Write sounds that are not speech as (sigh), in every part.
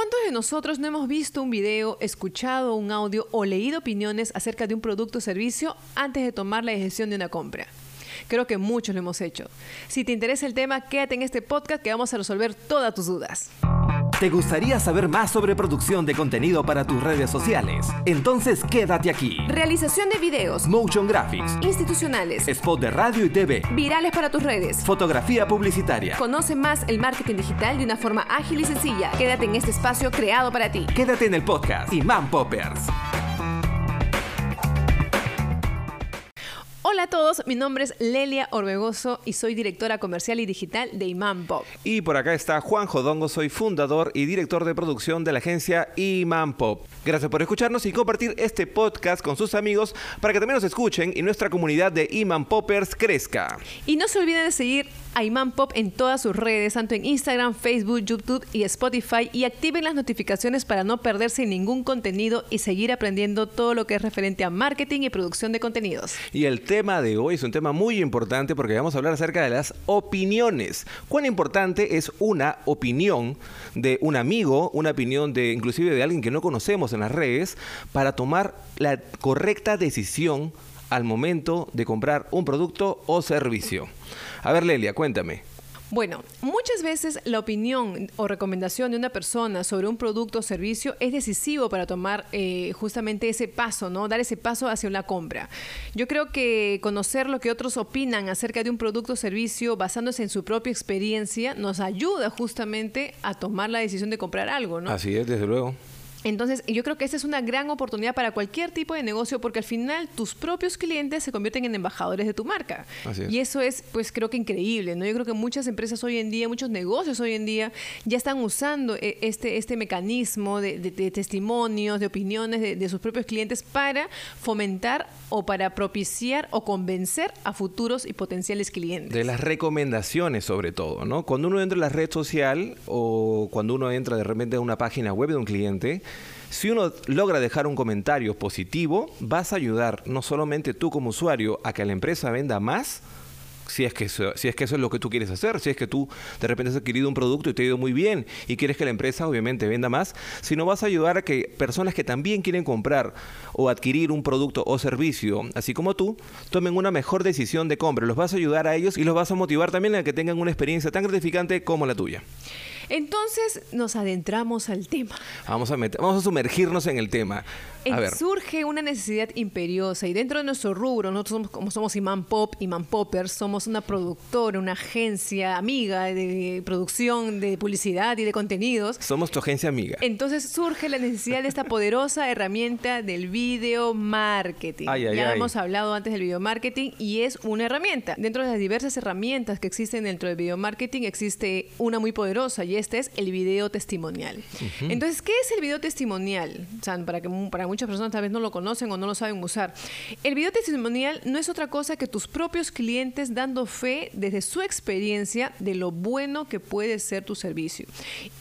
¿Cuántos de nosotros no hemos visto un video, escuchado un audio o leído opiniones acerca de un producto o servicio antes de tomar la decisión de una compra? Creo que muchos lo hemos hecho. Si te interesa el tema, quédate en este podcast que vamos a resolver todas tus dudas. ¿Te gustaría saber más sobre producción de contenido para tus redes sociales? Entonces quédate aquí. Realización de videos, Motion Graphics, institucionales, spot de radio y TV, virales para tus redes. fotografía publicitaria. Conoce más el marketing digital de una forma ágil y sencilla. Quédate en este espacio creado para ti. Quédate en el podcast Imán Poppers. Hola a todos, mi nombre es Lelia Orbegoso y soy directora comercial y digital de Imán Pop. Y por acá está Juan Jodongo, soy fundador y director de producción de la agencia Iman Pop. Gracias por escucharnos y compartir este podcast con sus amigos para que también nos escuchen y nuestra comunidad de Iman Poppers crezca. Y no se olviden de seguir a Imán Pop en todas sus redes, tanto en Instagram, Facebook, YouTube y Spotify, y activen las notificaciones para no perderse ningún contenido y seguir aprendiendo todo lo que es referente a marketing y producción de contenidos. Y el tema de hoy es un tema muy importante porque vamos a hablar acerca de las opiniones. ¿Cuán importante es una opinión de un amigo, una opinión de inclusive de alguien que no conocemos en las redes para tomar la correcta decisión al momento de comprar un producto o servicio? A ver, Lelia, cuéntame. Bueno, muchas veces la opinión o recomendación de una persona sobre un producto o servicio es decisivo para tomar eh, justamente ese paso, ¿no? Dar ese paso hacia una compra. Yo creo que conocer lo que otros opinan acerca de un producto o servicio basándose en su propia experiencia nos ayuda justamente a tomar la decisión de comprar algo, ¿no? Así es, desde luego. Entonces, yo creo que esa es una gran oportunidad para cualquier tipo de negocio porque al final tus propios clientes se convierten en embajadores de tu marca. Así es. Y eso es, pues creo que increíble, ¿no? Yo creo que muchas empresas hoy en día, muchos negocios hoy en día ya están usando eh, este, este mecanismo de, de- de testimonios, de opiniones de, de sus propios clientes para fomentar o para propiciar o convencer a futuros y potenciales clientes. De las recomendaciones sobre todo, ¿no? Cuando uno entra en la red social o cuando uno entra de repente a una página web de un cliente, si uno logra dejar un comentario positivo, vas a ayudar no solamente tú como usuario a que la empresa venda más, si es, que eso, si es que eso es lo que tú quieres hacer, si es que tú de repente has adquirido un producto y te ha ido muy bien y quieres que la empresa obviamente venda más, sino vas a ayudar a que personas que también quieren comprar o adquirir un producto o servicio, así como tú, tomen una mejor decisión de compra. Los vas a ayudar a ellos y los vas a motivar también a que tengan una experiencia tan gratificante como la tuya. Entonces nos adentramos al tema. Vamos a, meter- vamos a sumergirnos en el tema. A ver. Surge una necesidad imperiosa y dentro de nuestro rubro, nosotros somos, como somos Iman Pop, Iman Poppers, somos una productora, una agencia amiga de producción, de publicidad y de contenidos. Somos tu agencia amiga. Entonces surge la necesidad de esta poderosa herramienta del video marketing. Ay, ay, ya ay. hemos hablado antes del video marketing y es una herramienta. Dentro de las diversas herramientas que existen dentro del video marketing existe una muy poderosa y este es el video testimonial. Entonces, ¿qué es el video testimonial? O sea, para, que, para muchas personas tal vez no lo conocen o no lo saben usar. El video testimonial no es otra cosa que tus propios clientes dando fe desde su experiencia de lo bueno que puede ser tu servicio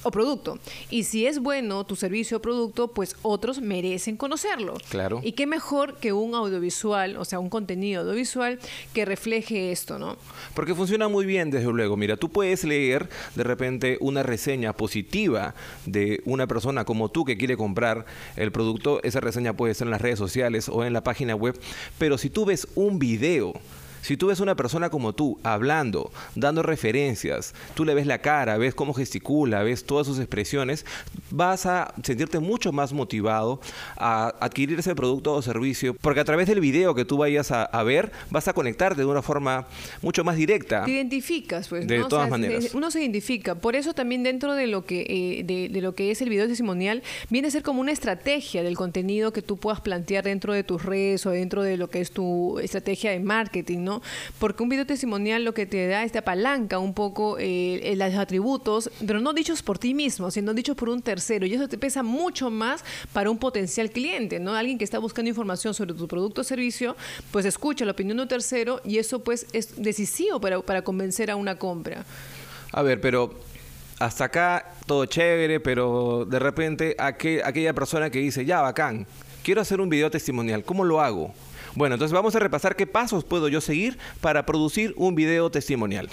o producto. Y si es bueno tu servicio o producto, pues otros merecen conocerlo. Claro. Y qué mejor que un audiovisual, o sea, un contenido audiovisual que refleje esto, ¿no? Porque funciona muy bien, desde luego. Mira, tú puedes leer de repente una reseña positiva de una persona como tú que quiere comprar el producto. Esa reseña puede ser en las redes sociales o en la página web. Pero si tú ves un video, si tú ves una persona como tú hablando, dando referencias, tú le ves la cara, ves cómo gesticula, ves todas sus expresiones, vas a sentirte mucho más motivado a adquirir ese producto o servicio. Porque a través del video que tú vayas a, a ver, vas a conectarte de una forma mucho más directa. Te identificas, pues. De ¿no? todas maneras. Uno se identifica. Por eso también dentro de lo que eh, de, de lo que es el video testimonial viene a ser como una estrategia del contenido que tú puedas plantear dentro de tus redes o dentro de lo que es tu estrategia de marketing, ¿no? Porque un video testimonial lo que te da es te apalanca un poco eh, eh, los atributos, pero no dichos por ti mismo, sino dichos por un tercero. Y eso te pesa mucho más para un potencial cliente, ¿no? Alguien que está buscando información sobre tu producto o servicio, pues escucha la opinión de un tercero y eso pues es decisivo para, para convencer a una compra. A ver, pero hasta acá todo chévere, pero de repente aquel- aquella persona que dice, ya, bacán, quiero hacer un video testimonial, ¿cómo lo hago? Bueno, entonces vamos a repasar qué pasos puedo yo seguir para producir un video testimonial.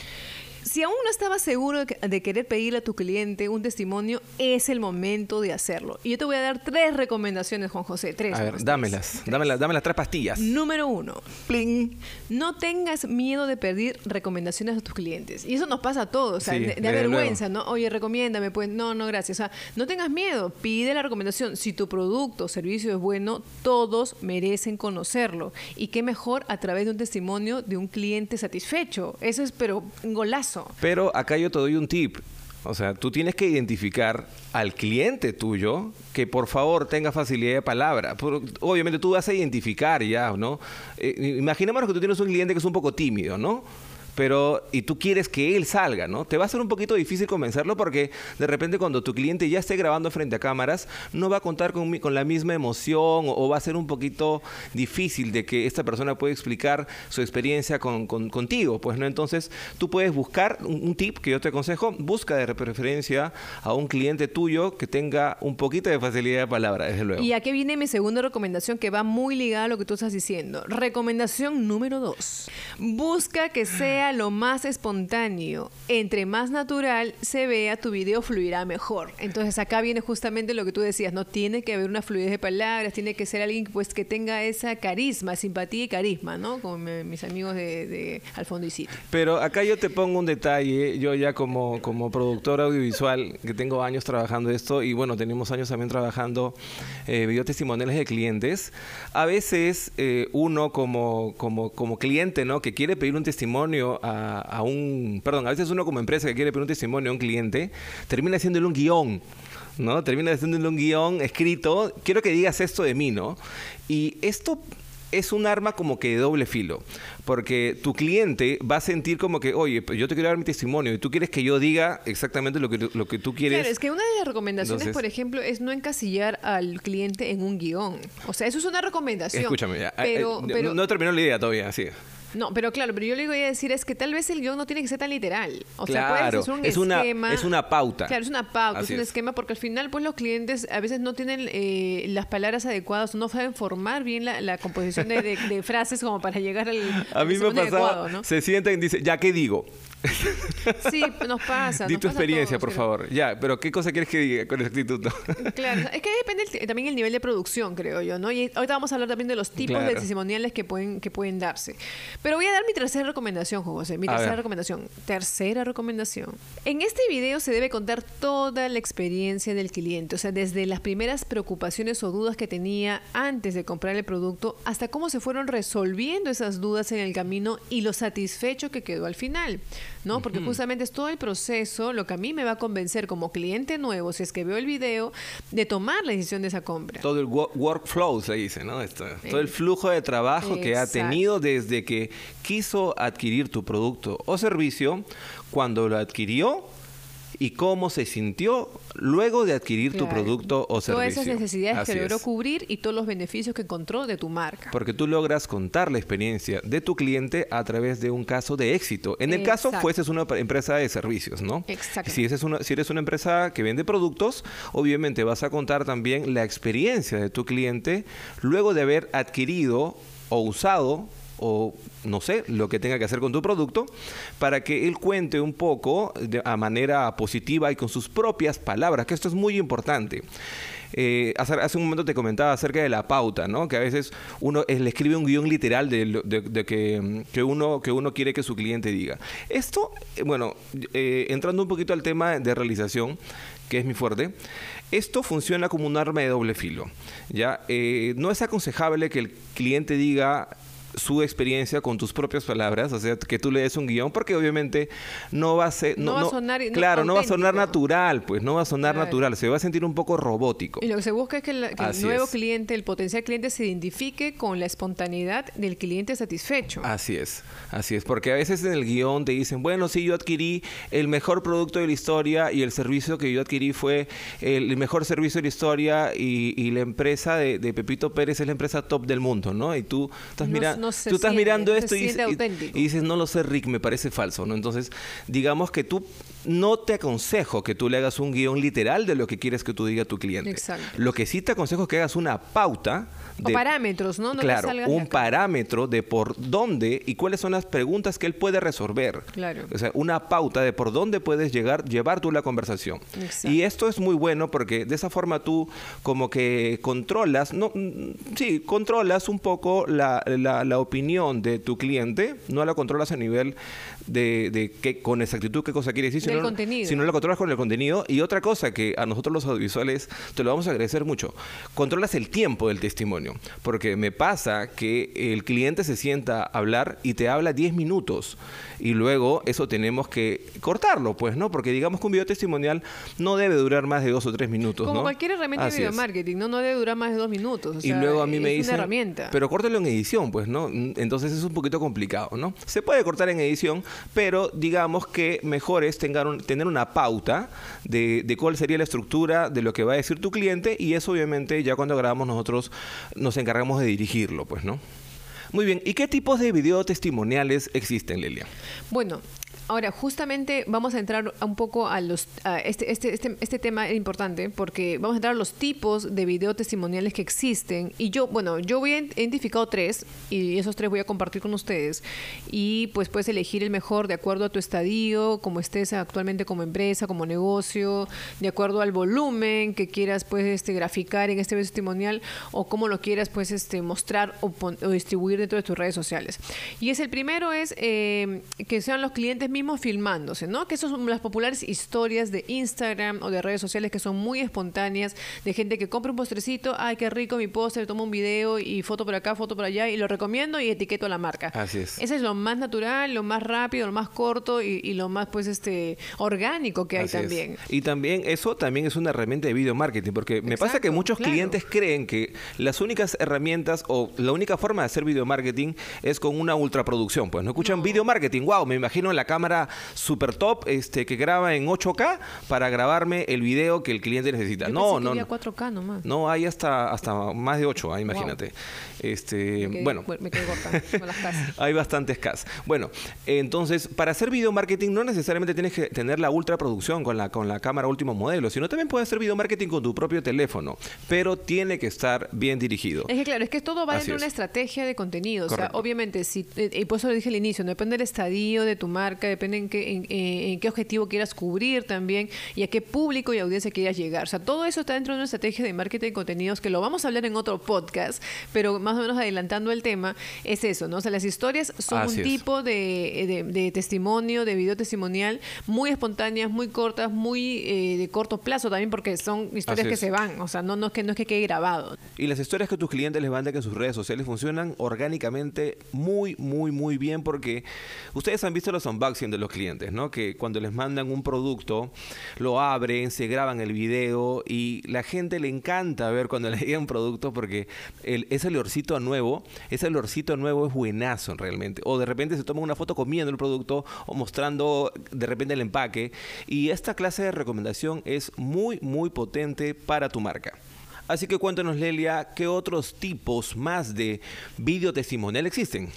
Si aún no estabas seguro de, querer pedirle a tu cliente un testimonio, es el momento de hacerlo. Y yo te voy a dar tres recomendaciones, Juan José. Tres. A ver, dámelas. Dámelas, las tres pastillas. Número uno. Pling. No tengas miedo de pedir recomendaciones a tus clientes. Y eso nos pasa a todos. O sea, de, vergüenza, ¿no? Oye, recomiéndame. Pues no, no, gracias. O sea, no tengas miedo. Pide la recomendación. Si tu producto o servicio es bueno, todos merecen conocerlo. Y qué mejor a través de un testimonio de un cliente satisfecho. Eso es, pero un golazo. Pero acá yo te doy un tip. O sea, tú tienes que identificar al cliente tuyo que por favor tenga facilidad de palabra. Obviamente tú vas a identificar ya, ¿no? Eh, imaginémonos que tú tienes un cliente que es un poco tímido, ¿no? Pero y tú quieres que él salga, ¿no? Te va a ser un poquito difícil convencerlo porque de repente cuando tu cliente ya esté grabando frente a cámaras, no va a contar con, con la misma emoción o, va a ser un poquito difícil de que esta persona pueda explicar su experiencia con, contigo, pues, ¿no? Entonces, tú puedes buscar un, tip que yo te aconsejo, busca de preferencia a un cliente tuyo que tenga un poquito de facilidad de palabra, desde luego. Y aquí viene mi segunda recomendación que va muy ligada a lo que tú estás diciendo. Recomendación número dos. Busca que sea lo más espontáneo, entre más natural se vea, tu video fluirá mejor. Entonces acá viene justamente lo que tú decías, no tiene que haber una fluidez de palabras, tiene que ser alguien pues que tenga esa carisma, simpatía y carisma, ¿no? Como mis amigos de, de y Sitio. Pero acá yo te pongo un detalle, yo ya como, como productor audiovisual, que tengo años trabajando esto, y bueno, tenemos años también trabajando eh, videotestimoniales de clientes, a veces eh, uno como, como, como cliente, ¿no? Que quiere pedir un testimonio a, un, perdón, a veces uno como empresa que quiere pedir un testimonio a un cliente, termina haciéndole un guion. ¿no? Termina haciéndole un guion escrito, quiero que digas esto de mí, ¿no? Y esto es un arma como que de doble filo, porque tu cliente va a sentir como que, oye, pues yo te quiero dar mi testimonio y tú quieres que yo diga exactamente lo que, lo que tú quieres. Claro, es que una de las recomendaciones, por ejemplo, es no encasillar al cliente en un guion. O sea, eso es una recomendación. Escúchame, ya. Pero, eh, pero, no, terminó la idea todavía, sí. No, pero claro, pero yo le voy a decir es que tal vez el guion no tiene que ser tan literal. O sea, puede ser un es esquema. Una, es una pauta. Claro, es una pauta, es un esquema, porque al final, pues los clientes a veces no tienen eh, las palabras adecuadas, no saben formar bien la, composición de, frases como para llegar al. A mí me ha pasado, ¿no? se sienten y dicen, ¿ya qué digo? (laughs) Sí, nos pasa. Di tu experiencia, por favor. Ya, pero ¿qué cosa quieres que diga con exactitud? (laughs) claro, es que depende también el nivel de producción, creo yo, ¿no? Y ahorita vamos a hablar también de los tipos de testimoniales que pueden, que pueden darse. Pero voy a dar mi tercera recomendación, José. Mi tercera recomendación. Tercera recomendación. En este video se debe contar toda la experiencia del cliente, o sea, desde las primeras preocupaciones o dudas que tenía antes de comprar el producto hasta cómo se fueron resolviendo esas dudas en el camino y lo satisfecho que quedó al final. ¿No? Porque justamente es todo el proceso lo que a mí me va a convencer como cliente nuevo, si es que veo el video, de tomar la decisión de esa compra. Todo el workflow se dice, ¿no? todo el flujo de trabajo que ha tenido desde que quiso adquirir tu producto o servicio, cuando lo adquirió y cómo se sintió luego de adquirir tu producto o servicio. Todas esas necesidades que logró cubrir y todos los beneficios que encontró de tu marca. Porque tú logras contar la experiencia de tu cliente a través de un caso de éxito. En el caso, fueses una empresa de servicios, ¿no? Exacto. Si, eres una, si eres una empresa que vende productos, obviamente vas a contar también la experiencia de tu cliente luego de haber adquirido o usado o no sé, lo que tenga que hacer con tu producto, para que él cuente un poco de a manera positiva y con sus propias palabras, que esto es muy importante. Eh, hace, un momento te comentaba acerca de la pauta, ¿no? Que a veces uno le escribe un guion literal de, que, uno, que uno quiere que su cliente diga. Esto, eh, bueno, eh, entrando un poquito al tema de realización, que es mi fuerte, esto funciona como un arma de doble filo. ¿ya? no es aconsejable que el cliente diga su experiencia con tus propias palabras, o sea, que tú le des un guion, porque obviamente no va a ser... No, va a sonar... Claro, no va a sonar natural, pues no va a sonar natural, se va a sentir un poco robótico. Y lo que se busca es que, el nuevo cliente, el potencial cliente se identifique con la espontaneidad del cliente satisfecho. Así es, así es, porque a veces en el guion te dicen, bueno, sí, yo adquirí el mejor producto de la historia y el servicio que yo adquirí fue el mejor servicio de la historia y, la empresa de, Pepito Pérez es la empresa top del mundo, ¿no? Y tú estás mirando no se tú estás siente, mirando esto y, y- y dices, no lo sé, Rick, me parece falso, ¿no? Entonces, digamos que tú no te aconsejo que tú le hagas un guion literal de lo que quieres que tú diga a tu cliente. Exacto. Lo que sí te aconsejo es que hagas una pauta O parámetros, ¿no? Claro, un parámetro de por dónde y cuáles son las preguntas que él puede resolver. Claro. O sea, una pauta de por dónde puedes llegar, llevar tú la conversación. Exacto. Y esto es muy bueno porque de esa forma tú como que controlas, no, mm, sí, controlas un poco la, la- la opinión de tu cliente, no la controlas a nivel de, de qué, con exactitud qué cosa quiere decir, Del sino, contenido. sino la controlas con el contenido. Y otra cosa que a nosotros los audiovisuales te lo vamos a agradecer mucho, controlas el tiempo del testimonio. Porque me pasa que el cliente se sienta a hablar y te habla 10 minutos. Y luego eso tenemos que cortarlo, pues, ¿no? Porque digamos que un video testimonial no debe durar más de dos o tres minutos, Como ¿no? cualquier herramienta Así de es. video marketing, ¿no? No debe durar más de dos minutos. o Y luego a mí me dicen, herramienta. pero córtalo en edición, pues, ¿no? Entonces es un poquito complicado, ¿no? Se puede cortar en edición, pero digamos que mejor es tengar un- tener una pauta de, de cuál sería la estructura de lo que va a decir tu cliente y eso obviamente ya cuando grabamos nosotros nos encargamos de dirigirlo, pues, ¿no? Muy bien, ¿y qué tipos de video testimoniales existen, Lelia? Bueno, ahora justamente vamos a entrar un poco a los a este, este, este, este tema es importante porque vamos a entrar a los tipos de video testimoniales que existen y yo, bueno, yo voy a identificado tres y esos tres voy a compartir con ustedes y pues puedes elegir el mejor de acuerdo a tu estadio, como estés actualmente como empresa, como negocio, de acuerdo al volumen que quieras pues este graficar en este video testimonial o cómo lo quieras pues este mostrar o, o distribuir dentro de tus redes sociales. Y es el primero es eh, que sean los clientes mismos filmándose, ¿no? Que esas son las populares historias de Instagram o de redes sociales que son muy espontáneas de gente que compra un postrecito, ay qué rico mi postre, toma un video y foto por acá, foto por allá y lo recomiendo y etiqueto a la marca. Así es. Ese es lo más natural, lo más rápido, lo más corto y, y lo más pues este orgánico que hay Así es. también. Y también eso también es una herramienta de video marketing, porque me pasa que muchos claro. clientes creen que las únicas herramientas o la única forma de hacer video marketing es con una ultraproducción. Pues no escuchan video marketing, wow, me imagino la cámara super top este, que graba en 8K para grabarme el video que el cliente necesita. Yo No, pensé que no, había no. 4K nomás. No, hay hasta, hasta más de 8, ah, imagínate. Este, Me quedé- bueno, me quedé corta (laughs) con las casas. hay bastantes casos. Bueno, entonces, para hacer video marketing no necesariamente tienes que tener la ultra producción con la, con la cámara último modelo, sino también puedes hacer video marketing con tu propio teléfono, pero tiene que estar bien dirigido. Es que claro, es que todo va Así dentro de una estrategia de contenido. O sea, obviamente, si, eh, y por eso lo dije al inicio, no depende del estadio de tu marca, depende en qué, en, eh, en qué objetivo quieras cubrir también y a qué público y audiencia quieras llegar. O sea, todo eso está dentro de una estrategia de marketing de contenidos que lo vamos a hablar en otro podcast, pero más o menos adelantando el tema, es eso, ¿no? O sea, las historias son Así un es. tipo de, de- de testimonio, de video testimonial, muy espontáneas, muy cortas, muy eh, de corto plazo también, porque son historias Así que es. se van. O sea, no, no, es que, no es que quede grabado. Y las historias que tus clientes les mandan en sus redes sociales funcionan orgánicamente muy, muy, muy bien porque ustedes han visto los unboxing de los clientes, ¿no? Que cuando les mandan un producto, lo abren, se graban el video y la gente le encanta ver cuando (laughs) le llega un producto porque el, ese olorcito nuevo, ese olorcito nuevo es buenazo realmente. O de repente se toman una foto comiendo el producto o mostrando de repente el empaque. Y esta clase de recomendación es muy, muy potente para tu marca. Así que cuéntanos, Lelia, ¿qué otros tipos más de video testimonial existen?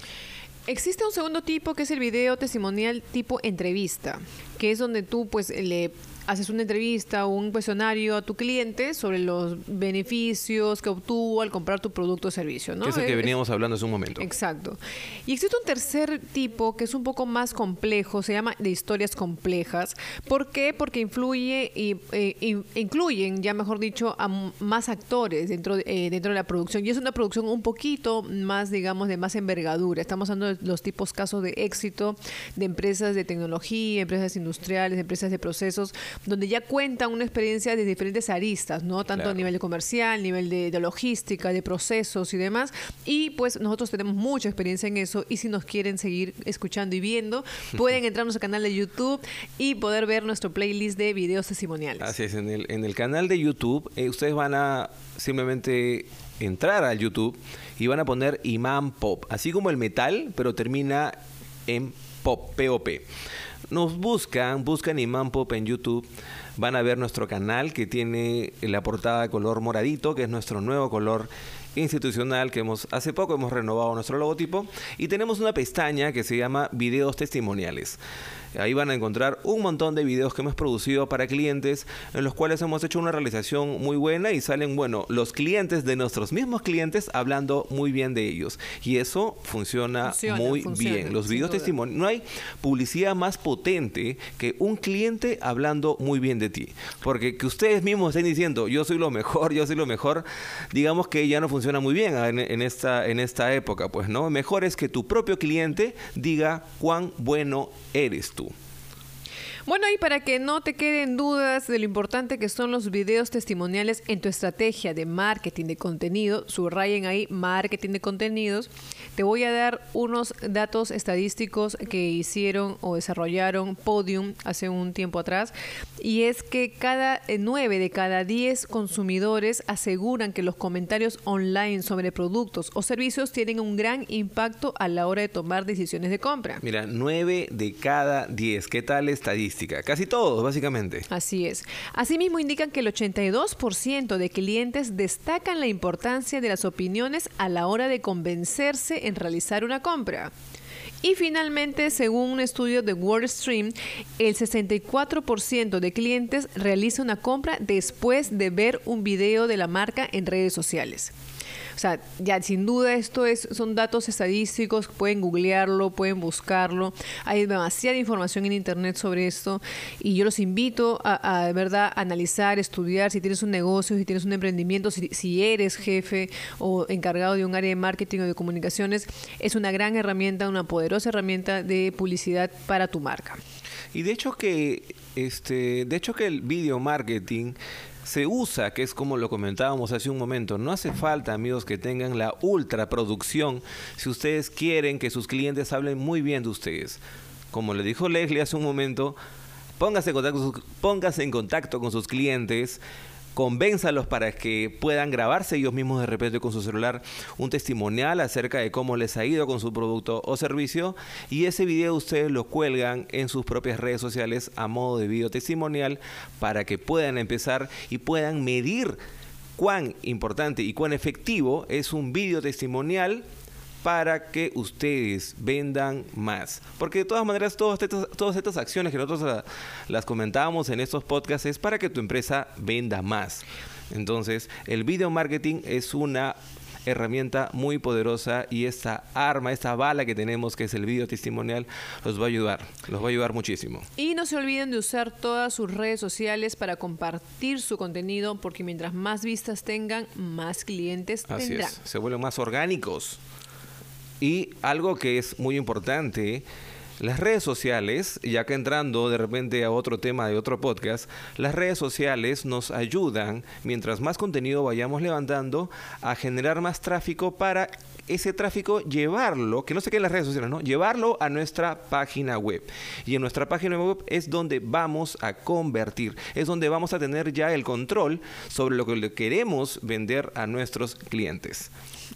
Existe un segundo tipo que es el video testimonial tipo entrevista, que es donde tú pues le haces una entrevista o un cuestionario a tu cliente sobre los beneficios que obtuvo al comprar tu producto o servicio, ¿no? Que es el que veníamos hablando hace un momento. Exacto. Y existe un tercer tipo que es un poco más complejo, se llama de historias complejas. ¿Por qué? Porque influye y eh, in- incluyen, ya mejor dicho, a más actores dentro de, eh, dentro de la producción. Y es una producción un poquito más, digamos, de más envergadura. Estamos hablando de los tipos casos de éxito de empresas de tecnología, empresas industriales, empresas de procesos, donde ya cuentan una experiencia de diferentes aristas, ¿no? Tanto a nivel de comercial, nivel de, de logística, de procesos y demás. Y pues nosotros tenemos mucha experiencia en eso y si nos quieren seguir escuchando y viendo, (laughs) pueden entrar a nuestro canal de YouTube y poder ver nuestro playlist de videos testimoniales. Así es, en el, en el canal de YouTube, eh, ustedes van a simplemente entrar al YouTube y van a poner Imán Pop, así como el metal, pero termina en pop, POP. Nos buscan, buscan Imán Pop en YouTube, van a ver nuestro canal que tiene la portada color moradito, que es nuestro nuevo color institucional que hemos hace poco hemos renovado nuestro logotipo y tenemos una pestaña que se llama videos testimoniales. Ahí van a encontrar un montón de videos que hemos producido para clientes en los cuales hemos hecho una realización muy buena y salen, bueno, los clientes de nuestros mismos clientes hablando muy bien de ellos. Y eso funciona, muy bien. Los videos testimonios, no hay publicidad más potente que un cliente hablando muy bien de ti. Porque que ustedes mismos estén diciendo, yo soy lo mejor, yo soy lo mejor, digamos que ya no funciona muy bien en, esta, en esta época, pues, ¿no? Mejor es que tu propio cliente diga cuán bueno eres tú. Bueno, y para que no te queden dudas de lo importante que son los videos testimoniales en tu estrategia de marketing de contenido, subrayen ahí marketing de contenidos, te voy a dar unos datos estadísticos que hicieron o desarrollaron Podium hace un tiempo atrás, y es que cada 9 de cada 10 consumidores aseguran que los comentarios online sobre productos o servicios tienen un gran impacto a la hora de tomar decisiones de compra. Mira, 9 de cada 10, ¿qué tal estadística? casi todos, básicamente. Así es. Asimismo, indican que el 82% de clientes destacan la importancia de las opiniones a la hora de convencerse en realizar una compra. Y finalmente, según un estudio de WordStream, el 64% de clientes realiza una compra después de ver un video de la marca en redes sociales. O sea, ya sin duda esto es, son datos estadísticos, pueden googlearlo, pueden buscarlo. Hay demasiada información en internet sobre esto y yo los invito a, de verdad analizar, estudiar si tienes un negocio, si tienes un emprendimiento, si, si eres jefe o encargado de un área de marketing o de comunicaciones, es una gran herramienta, una poderosa herramienta de publicidad para tu marca. Y de hecho que este, de hecho que el video marketing se usa, que es como lo comentábamos hace un momento. No hace falta, amigos, que tengan la ultra producción si ustedes quieren que sus clientes hablen muy bien de ustedes. Como le dijo Leslie hace un momento, póngase contacto, póngase en contacto con sus clientes convénzalos para que puedan grabarse ellos mismos de repente con su celular un testimonial acerca de cómo les ha ido con su producto o servicio. Y ese video ustedes lo cuelgan en sus propias redes sociales a modo de video testimonial para que puedan empezar y puedan medir cuán importante y cuán efectivo es un video testimonial para que ustedes vendan más. Porque de todas maneras, todas estas, todas estas acciones que nosotros las comentábamos en estos podcasts es para que tu empresa venda más. Entonces, el video marketing es una herramienta muy poderosa y esta arma, esta bala que tenemos que es el video testimonial los va a ayudar, los va a ayudar muchísimo. Y no se olviden de usar todas sus redes sociales para compartir su contenido porque mientras más vistas tengan, más clientes Así Es, se vuelven más orgánicos. Y algo que es muy importante, las redes sociales, ya que entrando de repente a otro tema de otro podcast, las redes sociales nos ayudan, mientras más contenido vayamos levantando, a generar más tráfico para ese tráfico llevarlo, que no se quede en las redes sociales, ¿no? Llevarlo a nuestra página web. Y en nuestra página web es donde vamos a convertir, es donde vamos a tener ya el control sobre lo que le queremos vender a nuestros clientes.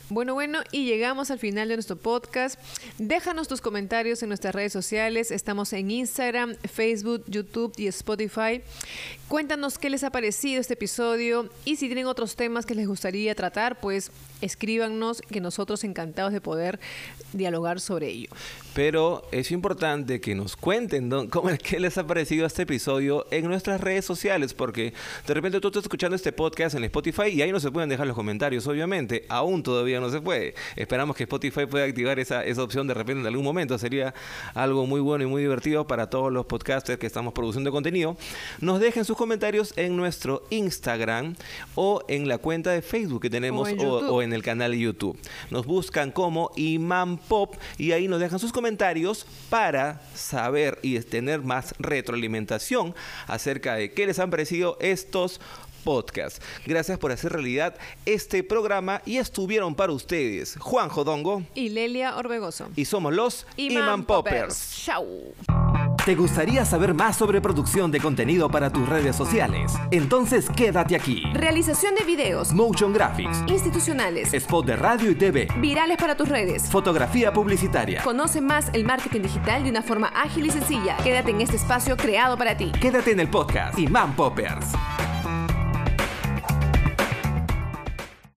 Bueno, bueno, y llegamos al final de nuestro podcast. Déjanos tus comentarios en nuestras redes sociales. Estamos en Instagram, Facebook, YouTube y Spotify. Cuéntanos qué les ha parecido este episodio y si tienen otros temas que les gustaría tratar, pues escríbanos que nosotros encantados de poder dialogar sobre ello. Pero es importante que nos cuenten cómo, qué les ha parecido este episodio en nuestras redes sociales, porque de repente tú estás escuchando este podcast en Spotify y ahí no se pueden dejar los comentarios, obviamente. Aún todavía no se puede. Esperamos que Spotify pueda activar esa, esa opción de repente en algún momento. Sería algo muy bueno y muy divertido para todos los podcasters que estamos produciendo contenido. Nos dejen sus comentarios en nuestro Instagram o en la cuenta de Facebook que tenemos o en, el canal de YouTube. Nos buscan como Imam Pop y ahí nos dejan sus comentarios para saber y tener más retroalimentación acerca de qué les han parecido estos podcasts. Gracias por hacer realidad este programa y estuvieron para ustedes Juan Jodongo y Lelia Orbegoso. Y somos los Imam, Poppers. Chau. ¿Te gustaría saber más sobre producción de contenido para tus redes sociales? Entonces quédate aquí. Realización de videos, motion graphics, institucionales, spot de radio y TV, virales para tus redes, fotografía publicitaria. Conoce más el marketing digital de una forma ágil y sencilla. Quédate en este espacio creado para ti. Quédate en el podcast Imam Poppers.